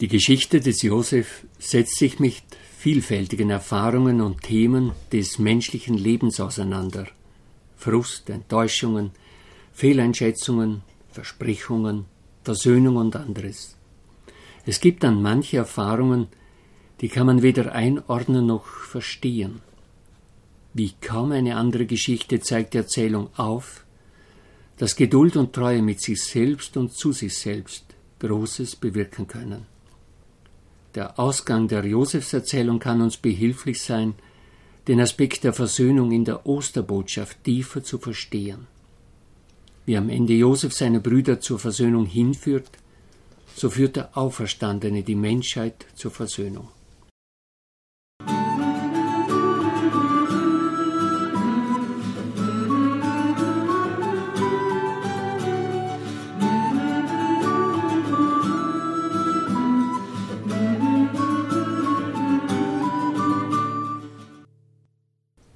Die Geschichte des Josef setzt sich mit vielfältigen Erfahrungen und Themen des menschlichen Lebens auseinander. Frust, Enttäuschungen, Fehleinschätzungen, Versprechungen, Versöhnung und anderes. Es gibt dann manche Erfahrungen, die kann man weder einordnen noch verstehen. Wie kaum eine andere Geschichte zeigt die Erzählung auf, dass Geduld und Treue mit sich selbst und zu sich selbst Großes bewirken können. Der Ausgang der Josefserzählung kann uns behilflich sein, den Aspekt der Versöhnung in der Osterbotschaft tiefer zu verstehen. Wie am Ende Josef seine Brüder zur Versöhnung hinführt, so führt der Auferstandene die Menschheit zur Versöhnung.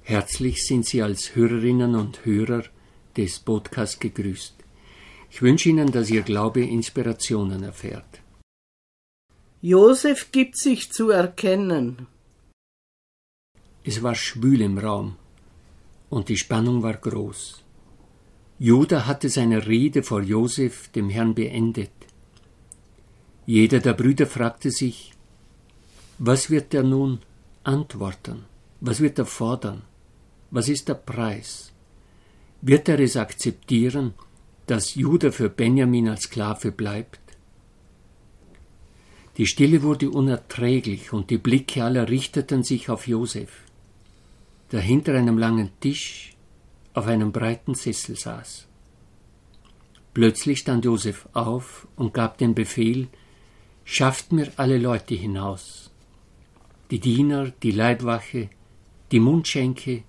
Herzlich sind Sie als Hörerinnen und Hörer des Podcasts gegrüßt. Ich wünsche Ihnen, dass Ihr Glaube Inspirationen erfährt. Josef gibt sich zu erkennen. Es war schwül im Raum und die Spannung war groß. Judah hatte seine Rede vor Josef, dem Herrn, beendet. Jeder der Brüder fragte sich, was wird er nun antworten? Was wird er fordern? Was ist der Preis? Wird er es akzeptieren, dass Judah für Benjamin als Sklave bleibt? Die Stille wurde unerträglich und die Blicke aller richteten sich auf Josef, der hinter einem langen Tisch auf einem breiten Sessel saß. Plötzlich stand Josef auf und gab den Befehl, schafft mir alle Leute hinaus. Die Diener, die Leibwache, die Mundschenke,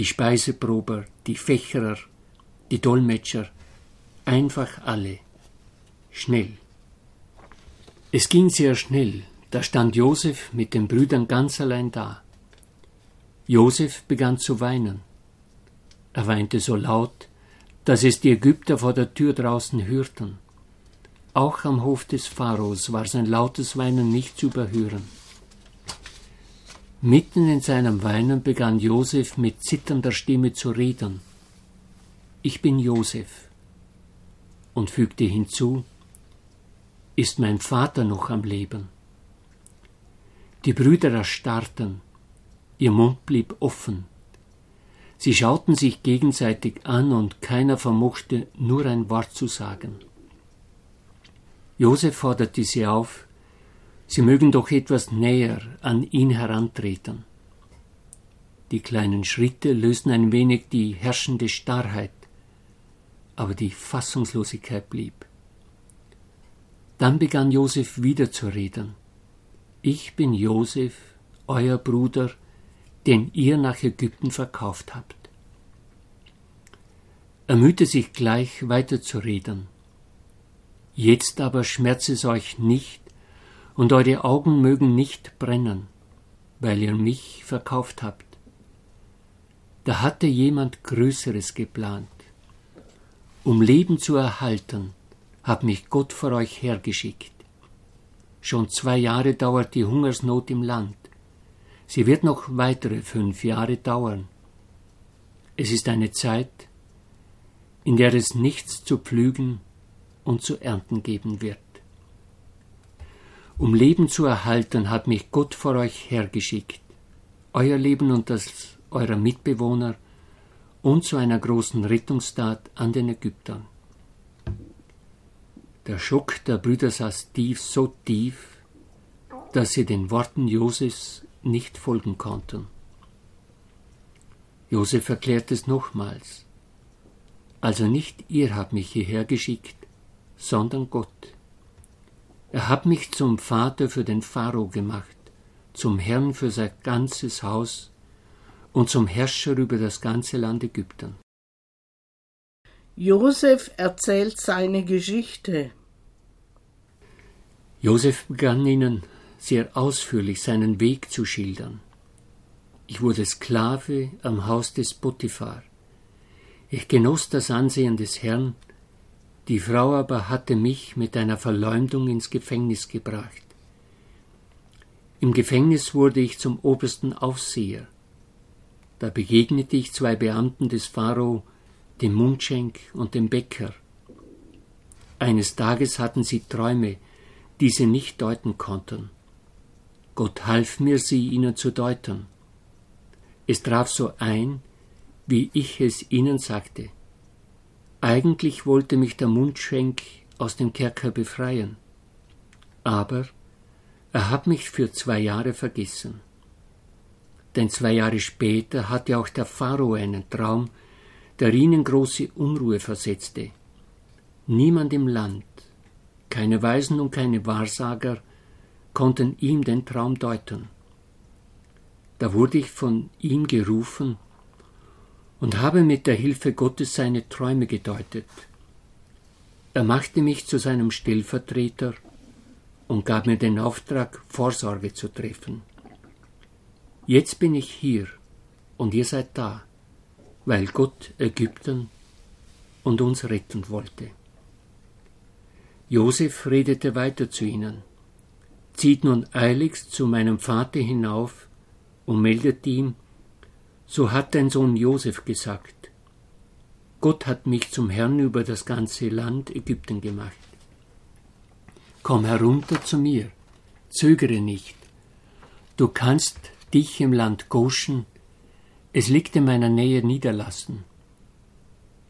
die Speiseprober, die Fächerer, die Dolmetscher, einfach alle. Schnell. Es ging sehr schnell, da stand Josef mit den Brüdern ganz allein da. Josef begann zu weinen. Er weinte so laut, dass es die Ägypter vor der Tür draußen hörten. Auch am Hof des Pharaos war sein lautes Weinen nicht zu überhören. Mitten in seinem Weinen begann Josef mit zitternder Stimme zu reden. Ich bin Josef. Und fügte hinzu, ist mein Vater noch am Leben? Die Brüder erstarrten, ihr Mund blieb offen. Sie schauten sich gegenseitig an und keiner vermochte nur ein Wort zu sagen. Josef forderte sie auf, Sie mögen doch etwas näher an ihn herantreten. Die kleinen Schritte lösten ein wenig die herrschende Starrheit, aber die Fassungslosigkeit blieb. Dann begann Josef wieder zu reden. Ich bin Josef, euer Bruder, den ihr nach Ägypten verkauft habt. Er mühte sich gleich weiterzureden. Jetzt aber schmerzt es euch nicht, und eure Augen mögen nicht brennen, weil ihr mich verkauft habt. Da hatte jemand Größeres geplant. Um Leben zu erhalten, hat mich Gott vor euch hergeschickt. Schon zwei Jahre dauert die Hungersnot im Land. Sie wird noch weitere fünf Jahre dauern. Es ist eine Zeit, in der es nichts zu pflügen und zu ernten geben wird. Um Leben zu erhalten, hat mich Gott vor euch hergeschickt, euer Leben und das eurer Mitbewohner und zu einer großen Rettungstat an den Ägyptern. Der Schock der Brüder saß tief, so tief, dass sie den Worten Josefs nicht folgen konnten. Josef erklärt es nochmals. Also nicht ihr habt mich hierher geschickt, sondern Gott. Er hat mich zum Vater für den Pharao gemacht, zum Herrn für sein ganzes Haus und zum Herrscher über das ganze Land Ägypten. Josef erzählt seine Geschichte. Josef begann ihnen sehr ausführlich seinen Weg zu schildern. Ich wurde Sklave am Haus des Potiphar. Ich genoss das Ansehen des Herrn die Frau aber hatte mich mit einer Verleumdung ins Gefängnis gebracht. Im Gefängnis wurde ich zum obersten Aufseher. Da begegnete ich zwei Beamten des Pharao, dem Mundschenk und dem Bäcker. Eines Tages hatten sie Träume, die sie nicht deuten konnten. Gott half mir, sie ihnen zu deuten. Es traf so ein, wie ich es ihnen sagte. Eigentlich wollte mich der Mundschenk aus dem Kerker befreien, aber er hat mich für zwei Jahre vergessen. Denn zwei Jahre später hatte auch der Pharao einen Traum, der ihn in große Unruhe versetzte. Niemand im Land, keine Weisen und keine Wahrsager konnten ihm den Traum deuten. Da wurde ich von ihm gerufen und habe mit der Hilfe Gottes seine Träume gedeutet. Er machte mich zu seinem Stellvertreter und gab mir den Auftrag, Vorsorge zu treffen. Jetzt bin ich hier und ihr seid da, weil Gott Ägypten und uns retten wollte. Josef redete weiter zu ihnen. Zieht nun eiligst zu meinem Vater hinauf und meldet ihm, so hat dein Sohn Josef gesagt. Gott hat mich zum Herrn über das ganze Land Ägypten gemacht. Komm herunter zu mir, zögere nicht. Du kannst dich im Land Goshen, es liegt in meiner Nähe, niederlassen.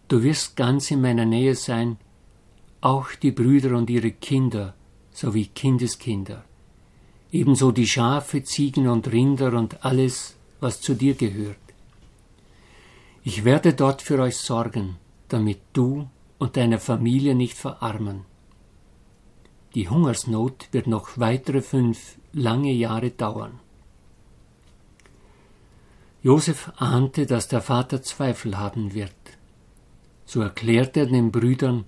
Du wirst ganz in meiner Nähe sein, auch die Brüder und ihre Kinder sowie Kindeskinder, ebenso die Schafe, Ziegen und Rinder und alles, was zu dir gehört. Ich werde dort für euch sorgen, damit du und deine Familie nicht verarmen. Die Hungersnot wird noch weitere fünf lange Jahre dauern. Josef ahnte, dass der Vater Zweifel haben wird. So erklärte er den Brüdern,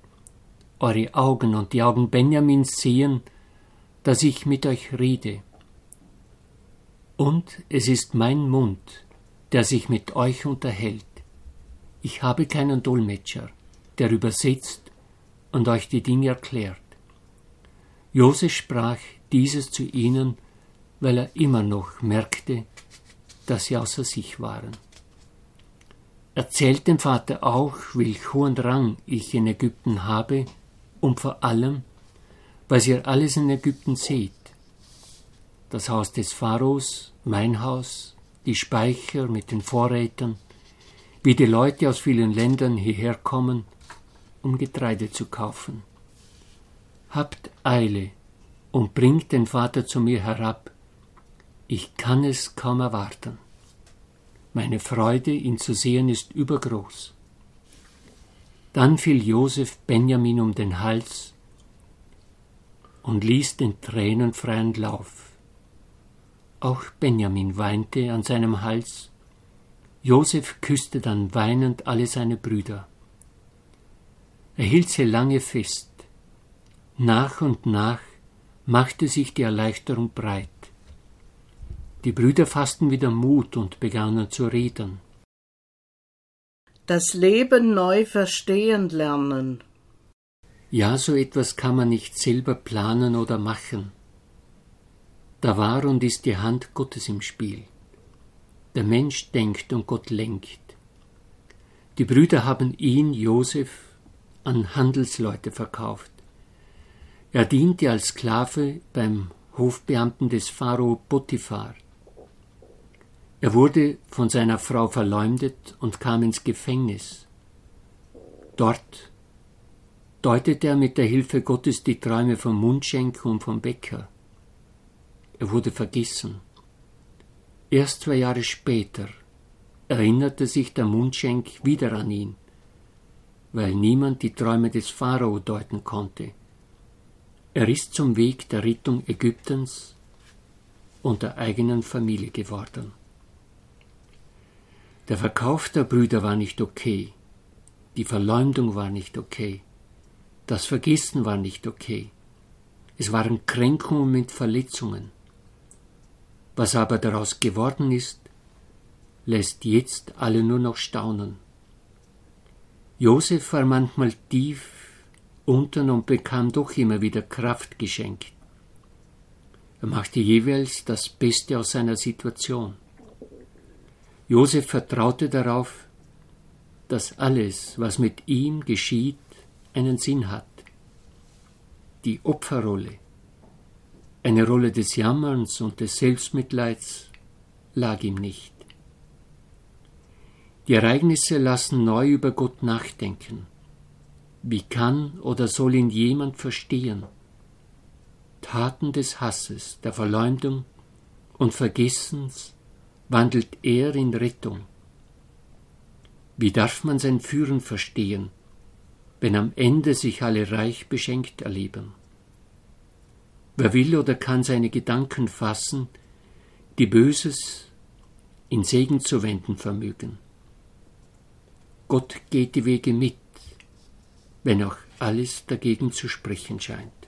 eure Augen und die Augen Benjamins sehen, dass ich mit euch rede. Und es ist mein Mund, der sich mit euch unterhält. Ich habe keinen Dolmetscher, der übersetzt und euch die Dinge erklärt. Josef sprach dieses zu ihnen, weil er immer noch merkte, dass sie außer sich waren. Erzählt dem Vater auch, welch hohen Rang ich in Ägypten habe und vor allem, was ihr alles in Ägypten seht. Das Haus des Pharaos, mein Haus, die Speicher mit den Vorrätern, wie die Leute aus vielen Ländern hierher kommen, um Getreide zu kaufen. Habt Eile und bringt den Vater zu mir herab. Ich kann es kaum erwarten. Meine Freude, ihn zu sehen, ist übergroß. Dann fiel Josef Benjamin um den Hals und ließ den Tränen freien Lauf. Auch Benjamin weinte an seinem Hals. Josef küsste dann weinend alle seine Brüder. Er hielt sie lange fest. Nach und nach machte sich die Erleichterung breit. Die Brüder fassten wieder Mut und begannen zu reden das Leben neu verstehen lernen. Ja, so etwas kann man nicht selber planen oder machen. Da war und ist die Hand Gottes im Spiel. Der Mensch denkt und Gott lenkt. Die Brüder haben ihn, Josef, an Handelsleute verkauft. Er diente als Sklave beim Hofbeamten des Pharao Potiphar. Er wurde von seiner Frau verleumdet und kam ins Gefängnis. Dort deutete er mit der Hilfe Gottes die Träume vom Mundschenk und vom Bäcker. Er wurde vergessen. Erst zwei Jahre später erinnerte sich der Mundschenk wieder an ihn, weil niemand die Träume des Pharao deuten konnte. Er ist zum Weg der Rettung Ägyptens und der eigenen Familie geworden. Der Verkauf der Brüder war nicht okay. Die Verleumdung war nicht okay. Das Vergessen war nicht okay. Es waren Kränkungen mit Verletzungen. Was aber daraus geworden ist, lässt jetzt alle nur noch staunen. Josef war manchmal tief unten und bekam doch immer wieder Kraft geschenkt. Er machte jeweils das Beste aus seiner Situation. Josef vertraute darauf, dass alles, was mit ihm geschieht, einen Sinn hat. Die Opferrolle, eine Rolle des Jammerns und des Selbstmitleids, lag ihm nicht. Die Ereignisse lassen neu über Gott nachdenken. Wie kann oder soll ihn jemand verstehen? Taten des Hasses, der Verleumdung und Vergessens wandelt er in Rettung. Wie darf man sein Führen verstehen, wenn am Ende sich alle reich beschenkt erleben? Wer will oder kann seine Gedanken fassen, die Böses in Segen zu wenden vermögen? Gott geht die Wege mit, wenn auch alles dagegen zu sprechen scheint.